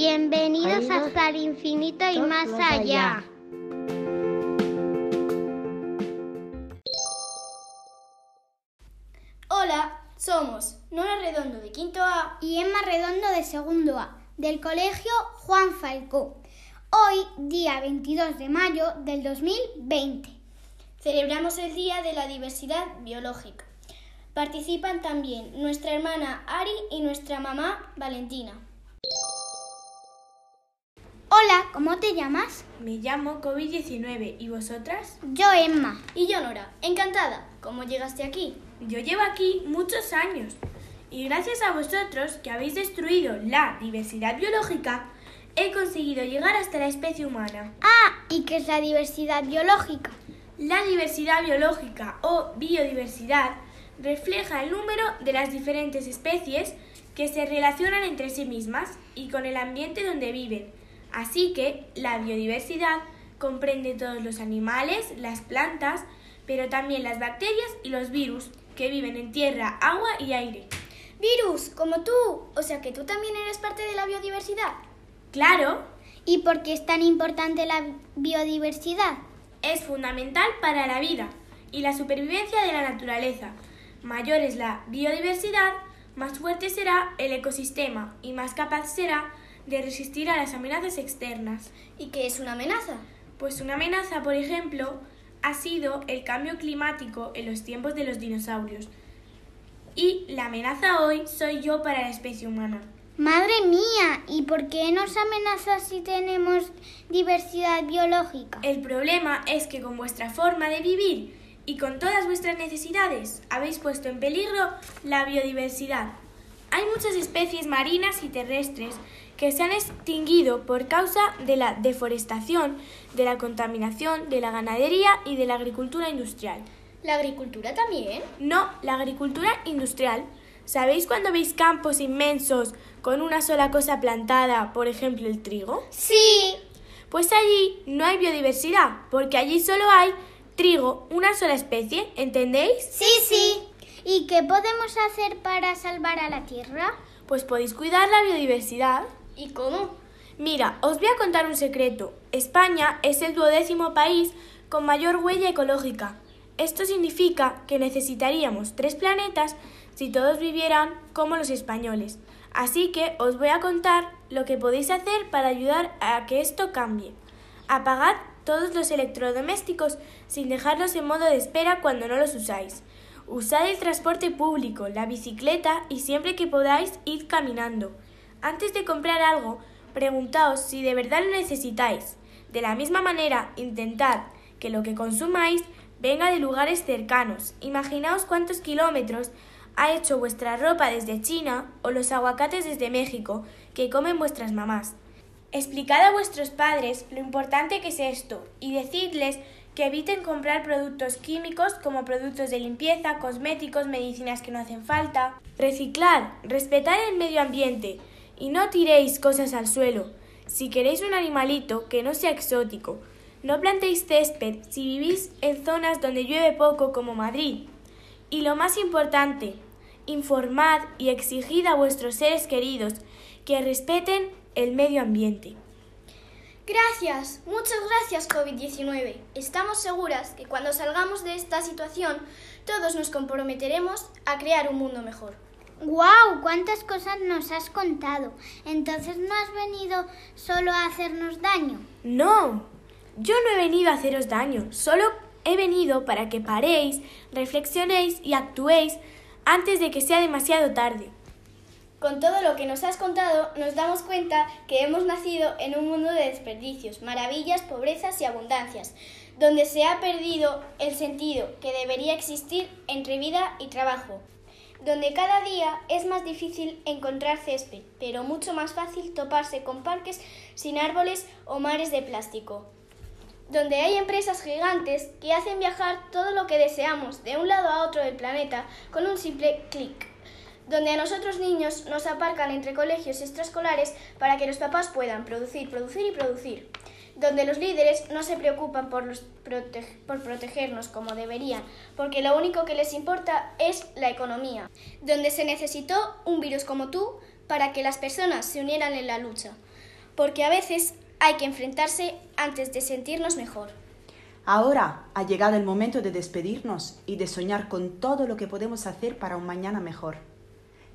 Bienvenidos hasta el infinito y más allá. Hola, somos Nora Redondo de Quinto A y Emma Redondo de Segundo A, del Colegio Juan Falcó. Hoy, día 22 de mayo del 2020. Celebramos el Día de la Diversidad Biológica. Participan también nuestra hermana Ari y nuestra mamá Valentina. Hola, ¿cómo te llamas? Me llamo COVID-19. ¿Y vosotras? Yo, Emma. Y yo, Nora. Encantada. ¿Cómo llegaste aquí? Yo llevo aquí muchos años. Y gracias a vosotros, que habéis destruido la diversidad biológica, he conseguido llegar hasta la especie humana. Ah, ¿y qué es la diversidad biológica? La diversidad biológica o biodiversidad refleja el número de las diferentes especies que se relacionan entre sí mismas y con el ambiente donde viven Así que la biodiversidad comprende todos los animales, las plantas, pero también las bacterias y los virus que viven en tierra, agua y aire. Virus, como tú. O sea que tú también eres parte de la biodiversidad. Claro. ¿Y por qué es tan importante la biodiversidad? Es fundamental para la vida y la supervivencia de la naturaleza. Mayor es la biodiversidad, más fuerte será el ecosistema y más capaz será de resistir a las amenazas externas. ¿Y qué es una amenaza? Pues una amenaza, por ejemplo, ha sido el cambio climático en los tiempos de los dinosaurios. Y la amenaza hoy soy yo para la especie humana. Madre mía, ¿y por qué nos amenaza si tenemos diversidad biológica? El problema es que con vuestra forma de vivir y con todas vuestras necesidades habéis puesto en peligro la biodiversidad. Hay muchas especies marinas y terrestres que se han extinguido por causa de la deforestación, de la contaminación, de la ganadería y de la agricultura industrial. ¿La agricultura también? No, la agricultura industrial. ¿Sabéis cuando veis campos inmensos con una sola cosa plantada, por ejemplo el trigo? Sí. Pues allí no hay biodiversidad, porque allí solo hay trigo, una sola especie, ¿entendéis? Sí, sí. ¿Y qué podemos hacer para salvar a la Tierra? Pues podéis cuidar la biodiversidad. ¿Y cómo? Mira, os voy a contar un secreto. España es el duodécimo país con mayor huella ecológica. Esto significa que necesitaríamos tres planetas si todos vivieran como los españoles. Así que os voy a contar lo que podéis hacer para ayudar a que esto cambie. Apagad todos los electrodomésticos sin dejarlos en modo de espera cuando no los usáis. Usad el transporte público, la bicicleta y siempre que podáis ir caminando. Antes de comprar algo, preguntaos si de verdad lo necesitáis. De la misma manera, intentad que lo que consumáis venga de lugares cercanos. Imaginaos cuántos kilómetros ha hecho vuestra ropa desde China o los aguacates desde México que comen vuestras mamás. Explicad a vuestros padres lo importante que es esto y decidles que eviten comprar productos químicos como productos de limpieza, cosméticos, medicinas que no hacen falta. Reciclad, respetad el medio ambiente, y no tiréis cosas al suelo. Si queréis un animalito que no sea exótico, no plantéis césped si vivís en zonas donde llueve poco como Madrid. Y lo más importante, informad y exigid a vuestros seres queridos que respeten el medio ambiente. Gracias, muchas gracias COVID-19. Estamos seguras que cuando salgamos de esta situación todos nos comprometeremos a crear un mundo mejor. ¡Guau! ¿Cuántas cosas nos has contado? Entonces no has venido solo a hacernos daño. No, yo no he venido a haceros daño, solo he venido para que paréis, reflexionéis y actuéis antes de que sea demasiado tarde. Con todo lo que nos has contado, nos damos cuenta que hemos nacido en un mundo de desperdicios, maravillas, pobrezas y abundancias, donde se ha perdido el sentido que debería existir entre vida y trabajo, donde cada día es más difícil encontrar césped, pero mucho más fácil toparse con parques sin árboles o mares de plástico, donde hay empresas gigantes que hacen viajar todo lo que deseamos de un lado a otro del planeta con un simple clic, donde a nosotros niños nos aparcan entre colegios extraescolares para que los papás puedan producir, producir y producir donde los líderes no se preocupan por, protegernos como deberían, porque lo único que les importa es la economía, donde se necesitó un virus como tú para que las personas se unieran en la lucha, porque a veces hay que enfrentarse antes de sentirnos mejor. Ahora ha llegado el momento de despedirnos y de soñar con todo lo que podemos hacer para un mañana mejor.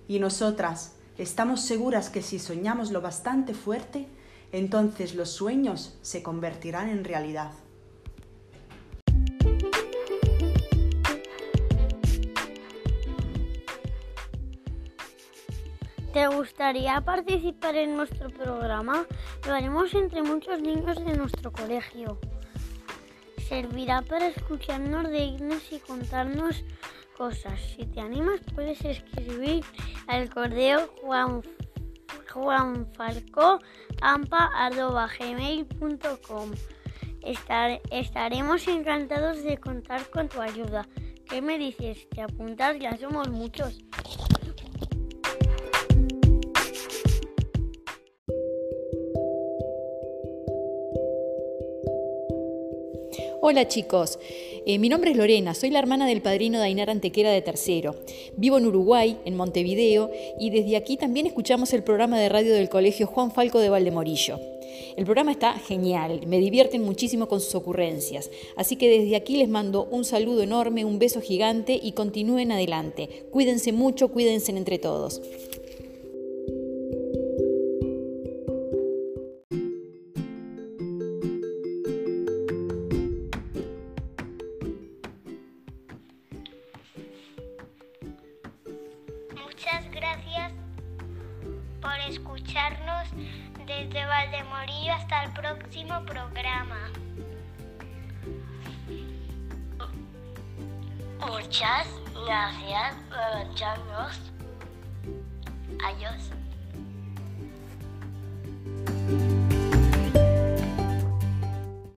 Y nosotras estamos seguras que si soñamos lo bastante fuerte, entonces los sueños se convertirán en realidad. ¿Te gustaría participar en nuestro programa? Lo haremos entre muchos niños de nuestro colegio. Servirá para escucharnos de irnos y contarnos cosas. Si te animas, puedes escribir al correo juan, juanfalcoampa.gmail.com Estar, Estaremos encantados de contar con tu ayuda. ¿Qué me dices? ¿Te apuntas? Ya somos muchos. Hola chicos, eh, mi nombre es Lorena, soy la hermana del padrino Dainar Antequera de Tercero. Vivo en Uruguay, en Montevideo, y desde aquí también escuchamos el programa de radio del Colegio Juan Falco de Valdemorillo. El programa está genial, me divierten muchísimo con sus ocurrencias, así que desde aquí les mando un saludo enorme, un beso gigante y continúen adelante. Cuídense mucho, cuídense entre todos. gracias por escucharnos desde Valdemorillo hasta el próximo programa. Muchas gracias por escucharnos. Adiós.